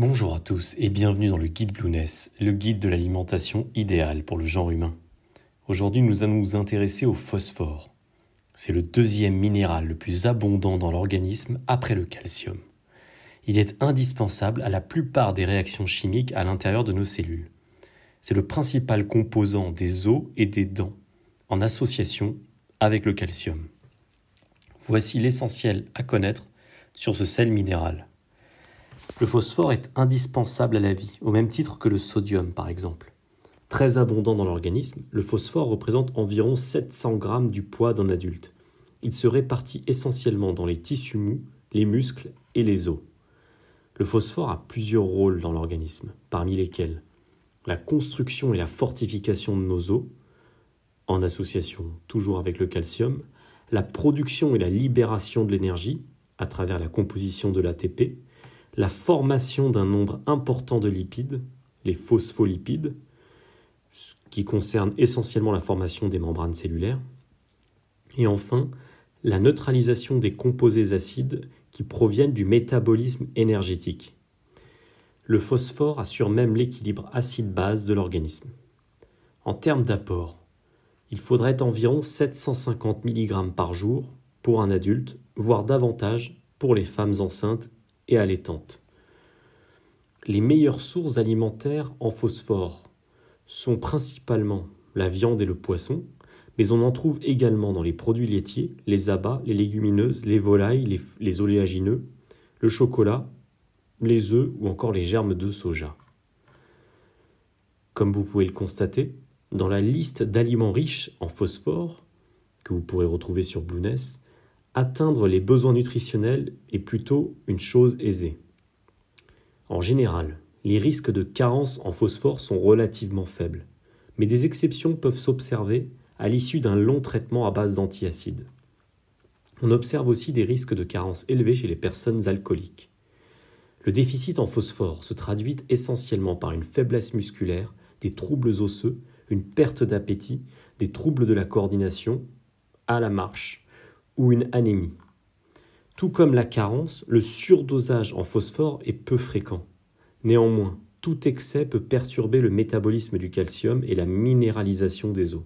Bonjour à tous et bienvenue dans le guide Blueness, le guide de l'alimentation idéale pour le genre humain. Aujourd'hui, nous allons nous intéresser au phosphore. C'est le deuxième minéral le plus abondant dans l'organisme après le calcium. Il est indispensable à la plupart des réactions chimiques à l'intérieur de nos cellules. C'est le principal composant des os et des dents, en association avec le calcium. Voici l'essentiel à connaître sur ce sel minéral. Le phosphore est indispensable à la vie, au même titre que le sodium par exemple. Très abondant dans l'organisme, le phosphore représente environ 700 grammes du poids d'un adulte. Il se répartit essentiellement dans les tissus mous, les muscles et les os. Le phosphore a plusieurs rôles dans l'organisme, parmi lesquels la construction et la fortification de nos os, en association toujours avec le calcium, la production et la libération de l'énergie à travers la composition de l'ATP, la formation d'un nombre important de lipides, les phospholipides, qui concernent essentiellement la formation des membranes cellulaires, et enfin la neutralisation des composés acides qui proviennent du métabolisme énergétique. Le phosphore assure même l'équilibre acide-base de l'organisme. En termes d'apport, il faudrait environ 750 mg par jour pour un adulte, voire davantage pour les femmes enceintes et. Les meilleures sources alimentaires en phosphore sont principalement la viande et le poisson, mais on en trouve également dans les produits laitiers, les abats, les légumineuses, les volailles, les, les oléagineux, le chocolat, les œufs ou encore les germes de soja. Comme vous pouvez le constater, dans la liste d'aliments riches en phosphore, que vous pourrez retrouver sur Blueness, atteindre les besoins nutritionnels est plutôt une chose aisée. En général, les risques de carence en phosphore sont relativement faibles, mais des exceptions peuvent s'observer à l'issue d'un long traitement à base d'antiacides. On observe aussi des risques de carence élevés chez les personnes alcooliques. Le déficit en phosphore se traduit essentiellement par une faiblesse musculaire, des troubles osseux une perte d'appétit, des troubles de la coordination, à la marche ou une anémie. Tout comme la carence, le surdosage en phosphore est peu fréquent. Néanmoins, tout excès peut perturber le métabolisme du calcium et la minéralisation des os.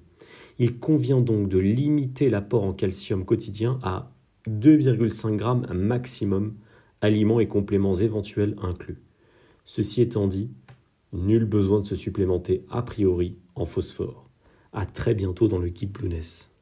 Il convient donc de limiter l'apport en calcium quotidien à 2,5 g maximum, aliments et compléments éventuels inclus. Ceci étant dit, nul besoin de se supplémenter a priori en phosphore. À très bientôt dans le guide Blueness.